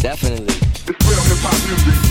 Definitely. It's real hip hop music.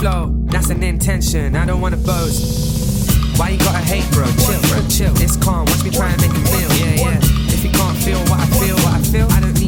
flow. That's an intention. I don't wanna boast. Why you gotta hate, bro? Chill, bro, chill. It's calm. Watch me try and make a feel. Yeah, yeah. If you can't feel what I feel, what I feel, I don't